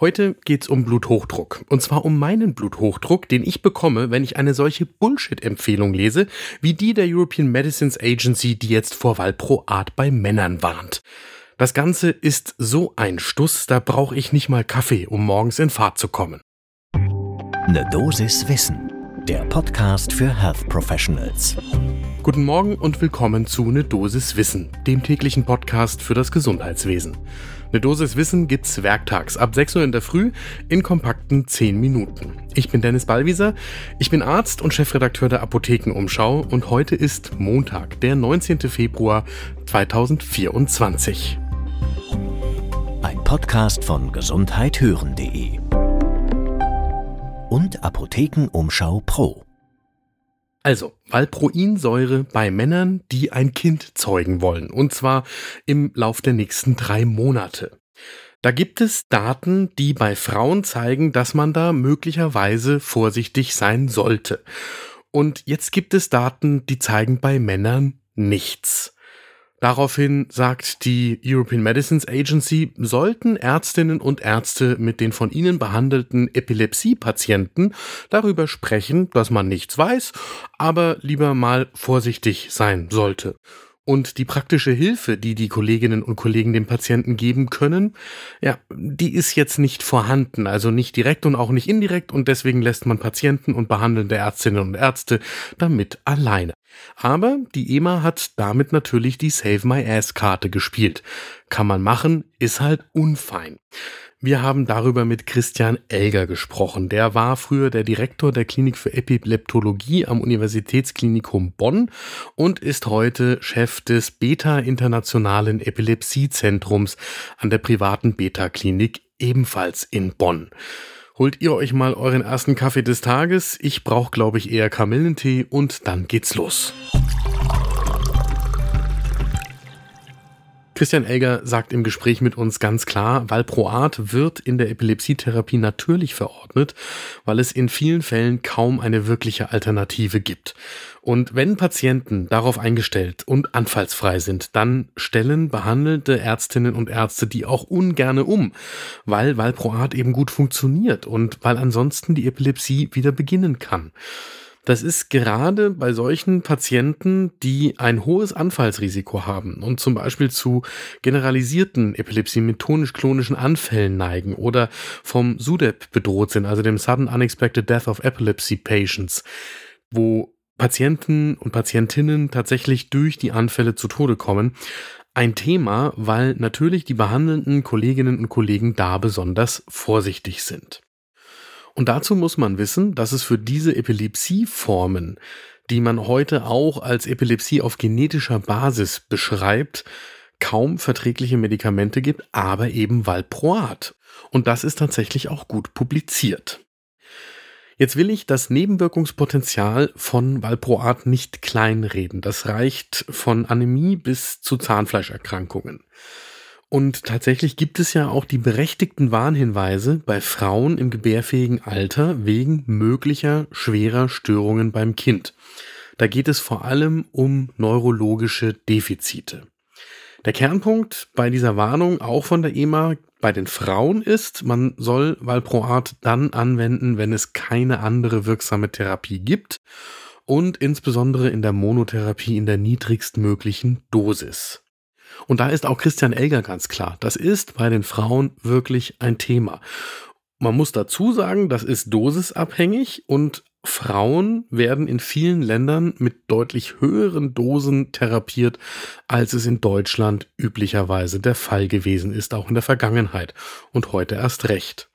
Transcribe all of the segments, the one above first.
Heute geht's um Bluthochdruck. Und zwar um meinen Bluthochdruck, den ich bekomme, wenn ich eine solche Bullshit-Empfehlung lese, wie die der European Medicines Agency, die jetzt vor Valproat bei Männern warnt. Das Ganze ist so ein Stuss, da brauche ich nicht mal Kaffee, um morgens in Fahrt zu kommen. Ne Dosis Wissen, der Podcast für Health Professionals. Guten Morgen und willkommen zu Ne Dosis Wissen, dem täglichen Podcast für das Gesundheitswesen. Eine Dosis Wissen gibt's werktags ab 6 Uhr in der Früh in kompakten 10 Minuten. Ich bin Dennis Ballwieser, ich bin Arzt und Chefredakteur der Apothekenumschau und heute ist Montag, der 19. Februar 2024. Ein Podcast von gesundheithören.de und Apothekenumschau Pro. Also, Valproinsäure bei Männern, die ein Kind zeugen wollen. Und zwar im Lauf der nächsten drei Monate. Da gibt es Daten, die bei Frauen zeigen, dass man da möglicherweise vorsichtig sein sollte. Und jetzt gibt es Daten, die zeigen bei Männern nichts. Daraufhin sagt die European Medicines Agency, sollten Ärztinnen und Ärzte mit den von ihnen behandelten Epilepsie-Patienten darüber sprechen, dass man nichts weiß, aber lieber mal vorsichtig sein sollte. Und die praktische Hilfe, die die Kolleginnen und Kollegen dem Patienten geben können, ja, die ist jetzt nicht vorhanden, also nicht direkt und auch nicht indirekt und deswegen lässt man Patienten und behandelnde Ärztinnen und Ärzte damit alleine. Aber die EMA hat damit natürlich die Save My Ass Karte gespielt. Kann man machen, ist halt unfein. Wir haben darüber mit Christian Elger gesprochen. Der war früher der Direktor der Klinik für Epileptologie am Universitätsklinikum Bonn und ist heute Chef des Beta Internationalen Epilepsiezentrums an der privaten Beta Klinik ebenfalls in Bonn. Holt ihr euch mal euren ersten Kaffee des Tages. Ich brauche, glaube ich, eher Kamillentee und dann geht's los. Christian Elger sagt im Gespräch mit uns ganz klar, Valproat wird in der Epilepsietherapie natürlich verordnet, weil es in vielen Fällen kaum eine wirkliche Alternative gibt. Und wenn Patienten darauf eingestellt und anfallsfrei sind, dann stellen behandelte Ärztinnen und Ärzte die auch ungerne um, weil Valproat eben gut funktioniert und weil ansonsten die Epilepsie wieder beginnen kann. Das ist gerade bei solchen Patienten, die ein hohes Anfallsrisiko haben und zum Beispiel zu generalisierten Epilepsie mit tonisch-klonischen Anfällen neigen oder vom SUDEP bedroht sind, also dem Sudden Unexpected Death of Epilepsy Patients, wo Patienten und Patientinnen tatsächlich durch die Anfälle zu Tode kommen. Ein Thema, weil natürlich die behandelnden Kolleginnen und Kollegen da besonders vorsichtig sind. Und dazu muss man wissen, dass es für diese Epilepsieformen, die man heute auch als Epilepsie auf genetischer Basis beschreibt, kaum verträgliche Medikamente gibt, aber eben Valproat. Und das ist tatsächlich auch gut publiziert. Jetzt will ich das Nebenwirkungspotenzial von Valproat nicht kleinreden. Das reicht von Anämie bis zu Zahnfleischerkrankungen. Und tatsächlich gibt es ja auch die berechtigten Warnhinweise bei Frauen im gebärfähigen Alter wegen möglicher schwerer Störungen beim Kind. Da geht es vor allem um neurologische Defizite. Der Kernpunkt bei dieser Warnung auch von der EMA bei den Frauen ist, man soll Valproat dann anwenden, wenn es keine andere wirksame Therapie gibt und insbesondere in der Monotherapie in der niedrigstmöglichen Dosis. Und da ist auch Christian Elger ganz klar. Das ist bei den Frauen wirklich ein Thema. Man muss dazu sagen, das ist dosisabhängig und Frauen werden in vielen Ländern mit deutlich höheren Dosen therapiert, als es in Deutschland üblicherweise der Fall gewesen ist, auch in der Vergangenheit und heute erst recht.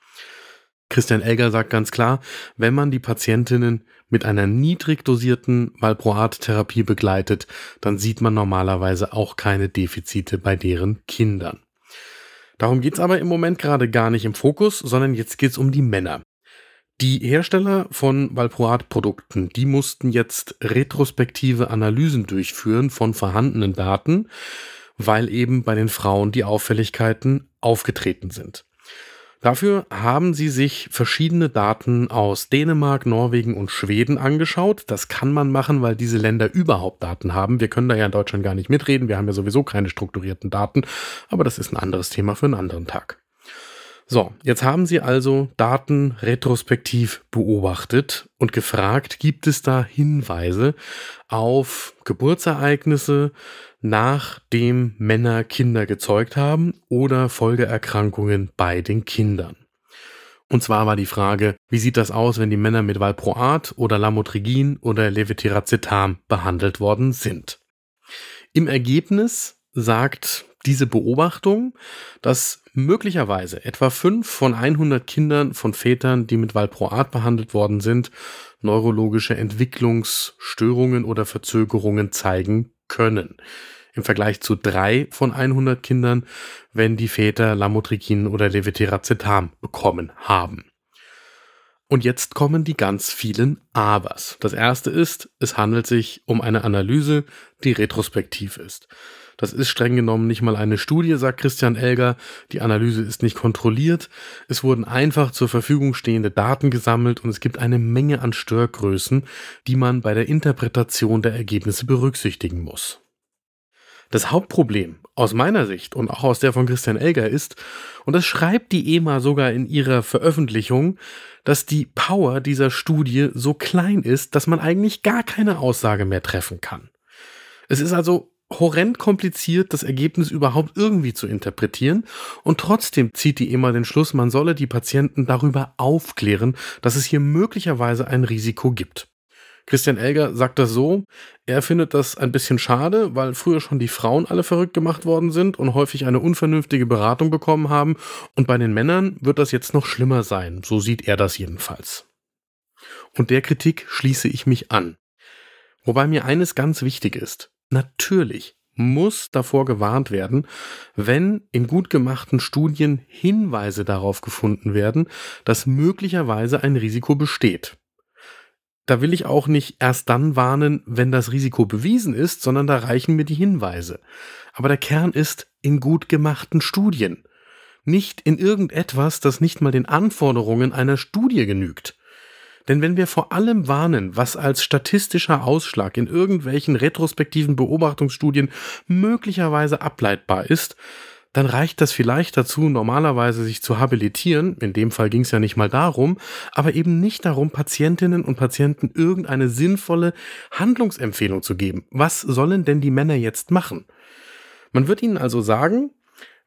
Christian Elger sagt ganz klar, wenn man die Patientinnen mit einer niedrig dosierten Valproat-Therapie begleitet, dann sieht man normalerweise auch keine Defizite bei deren Kindern. Darum geht's aber im Moment gerade gar nicht im Fokus, sondern jetzt geht's um die Männer. Die Hersteller von Valproat-Produkten, die mussten jetzt retrospektive Analysen durchführen von vorhandenen Daten, weil eben bei den Frauen die Auffälligkeiten aufgetreten sind. Dafür haben sie sich verschiedene Daten aus Dänemark, Norwegen und Schweden angeschaut. Das kann man machen, weil diese Länder überhaupt Daten haben. Wir können da ja in Deutschland gar nicht mitreden. Wir haben ja sowieso keine strukturierten Daten. Aber das ist ein anderes Thema für einen anderen Tag. So, jetzt haben Sie also Daten retrospektiv beobachtet und gefragt, gibt es da Hinweise auf Geburtsereignisse, nachdem Männer Kinder gezeugt haben oder Folgeerkrankungen bei den Kindern? Und zwar war die Frage, wie sieht das aus, wenn die Männer mit Valproat oder Lamotrigin oder Levetiracetam behandelt worden sind? Im Ergebnis sagt diese Beobachtung, dass möglicherweise etwa fünf von 100 Kindern von Vätern, die mit Valproat behandelt worden sind, neurologische Entwicklungsstörungen oder Verzögerungen zeigen können. Im Vergleich zu drei von 100 Kindern, wenn die Väter Lamotrigin oder Levetiracetam bekommen haben. Und jetzt kommen die ganz vielen Abers. Das erste ist, es handelt sich um eine Analyse, die retrospektiv ist. Das ist streng genommen nicht mal eine Studie, sagt Christian Elger. Die Analyse ist nicht kontrolliert. Es wurden einfach zur Verfügung stehende Daten gesammelt und es gibt eine Menge an Störgrößen, die man bei der Interpretation der Ergebnisse berücksichtigen muss. Das Hauptproblem aus meiner Sicht und auch aus der von Christian Elger ist, und das schreibt die EMA sogar in ihrer Veröffentlichung, dass die Power dieser Studie so klein ist, dass man eigentlich gar keine Aussage mehr treffen kann. Es ist also horrend kompliziert, das Ergebnis überhaupt irgendwie zu interpretieren. Und trotzdem zieht die EMA den Schluss, man solle die Patienten darüber aufklären, dass es hier möglicherweise ein Risiko gibt. Christian Elger sagt das so, er findet das ein bisschen schade, weil früher schon die Frauen alle verrückt gemacht worden sind und häufig eine unvernünftige Beratung bekommen haben. Und bei den Männern wird das jetzt noch schlimmer sein. So sieht er das jedenfalls. Und der Kritik schließe ich mich an. Wobei mir eines ganz wichtig ist. Natürlich muss davor gewarnt werden, wenn in gut gemachten Studien Hinweise darauf gefunden werden, dass möglicherweise ein Risiko besteht. Da will ich auch nicht erst dann warnen, wenn das Risiko bewiesen ist, sondern da reichen mir die Hinweise. Aber der Kern ist in gut gemachten Studien. Nicht in irgendetwas, das nicht mal den Anforderungen einer Studie genügt. Denn wenn wir vor allem warnen, was als statistischer Ausschlag in irgendwelchen retrospektiven Beobachtungsstudien möglicherweise ableitbar ist, dann reicht das vielleicht dazu, normalerweise sich zu habilitieren, in dem Fall ging es ja nicht mal darum, aber eben nicht darum, Patientinnen und Patienten irgendeine sinnvolle Handlungsempfehlung zu geben. Was sollen denn die Männer jetzt machen? Man wird ihnen also sagen,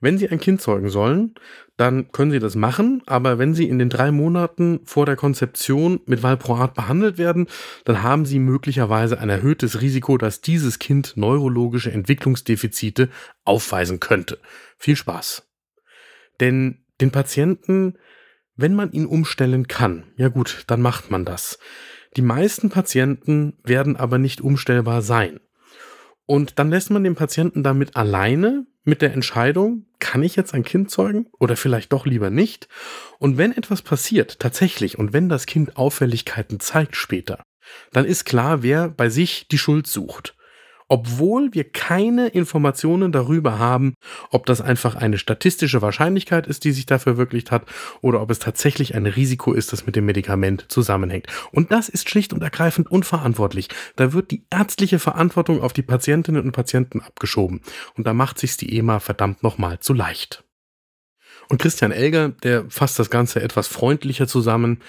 wenn Sie ein Kind zeugen sollen, dann können Sie das machen, aber wenn Sie in den drei Monaten vor der Konzeption mit Valproat behandelt werden, dann haben Sie möglicherweise ein erhöhtes Risiko, dass dieses Kind neurologische Entwicklungsdefizite aufweisen könnte. Viel Spaß. Denn den Patienten, wenn man ihn umstellen kann, ja gut, dann macht man das. Die meisten Patienten werden aber nicht umstellbar sein. Und dann lässt man den Patienten damit alleine mit der Entscheidung, kann ich jetzt ein Kind zeugen oder vielleicht doch lieber nicht? Und wenn etwas passiert, tatsächlich, und wenn das Kind Auffälligkeiten zeigt später, dann ist klar, wer bei sich die Schuld sucht obwohl wir keine Informationen darüber haben, ob das einfach eine statistische Wahrscheinlichkeit ist, die sich da verwirklicht hat, oder ob es tatsächlich ein Risiko ist, das mit dem Medikament zusammenhängt. Und das ist schlicht und ergreifend unverantwortlich. Da wird die ärztliche Verantwortung auf die Patientinnen und Patienten abgeschoben. Und da macht sich's die EMA verdammt nochmal zu leicht. Und Christian Elger, der fasst das Ganze etwas freundlicher zusammen.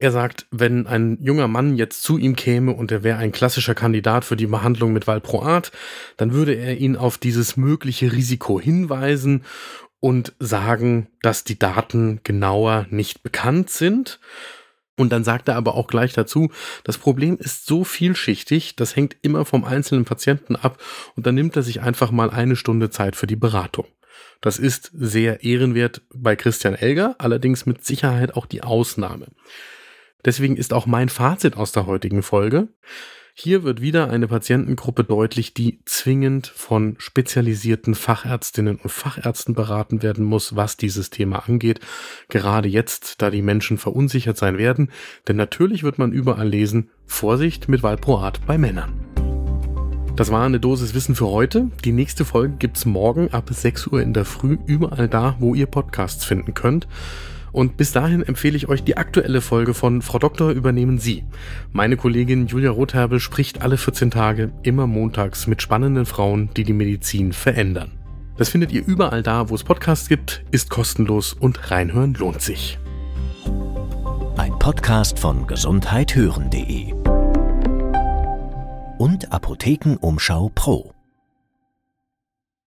Er sagt, wenn ein junger Mann jetzt zu ihm käme und er wäre ein klassischer Kandidat für die Behandlung mit Valproat, dann würde er ihn auf dieses mögliche Risiko hinweisen und sagen, dass die Daten genauer nicht bekannt sind. Und dann sagt er aber auch gleich dazu, das Problem ist so vielschichtig, das hängt immer vom einzelnen Patienten ab und dann nimmt er sich einfach mal eine Stunde Zeit für die Beratung. Das ist sehr ehrenwert bei Christian Elger, allerdings mit Sicherheit auch die Ausnahme. Deswegen ist auch mein Fazit aus der heutigen Folge. Hier wird wieder eine Patientengruppe deutlich, die zwingend von spezialisierten Fachärztinnen und Fachärzten beraten werden muss, was dieses Thema angeht. Gerade jetzt, da die Menschen verunsichert sein werden. Denn natürlich wird man überall lesen, Vorsicht mit Valproat bei Männern. Das war eine Dosis Wissen für heute. Die nächste Folge gibt's morgen ab 6 Uhr in der Früh überall da, wo ihr Podcasts finden könnt. Und bis dahin empfehle ich euch die aktuelle Folge von Frau Doktor übernehmen Sie. Meine Kollegin Julia Rotherbel spricht alle 14 Tage, immer montags, mit spannenden Frauen, die die Medizin verändern. Das findet ihr überall da, wo es Podcasts gibt, ist kostenlos und reinhören lohnt sich. Ein Podcast von gesundheithören.de und Apothekenumschau Pro.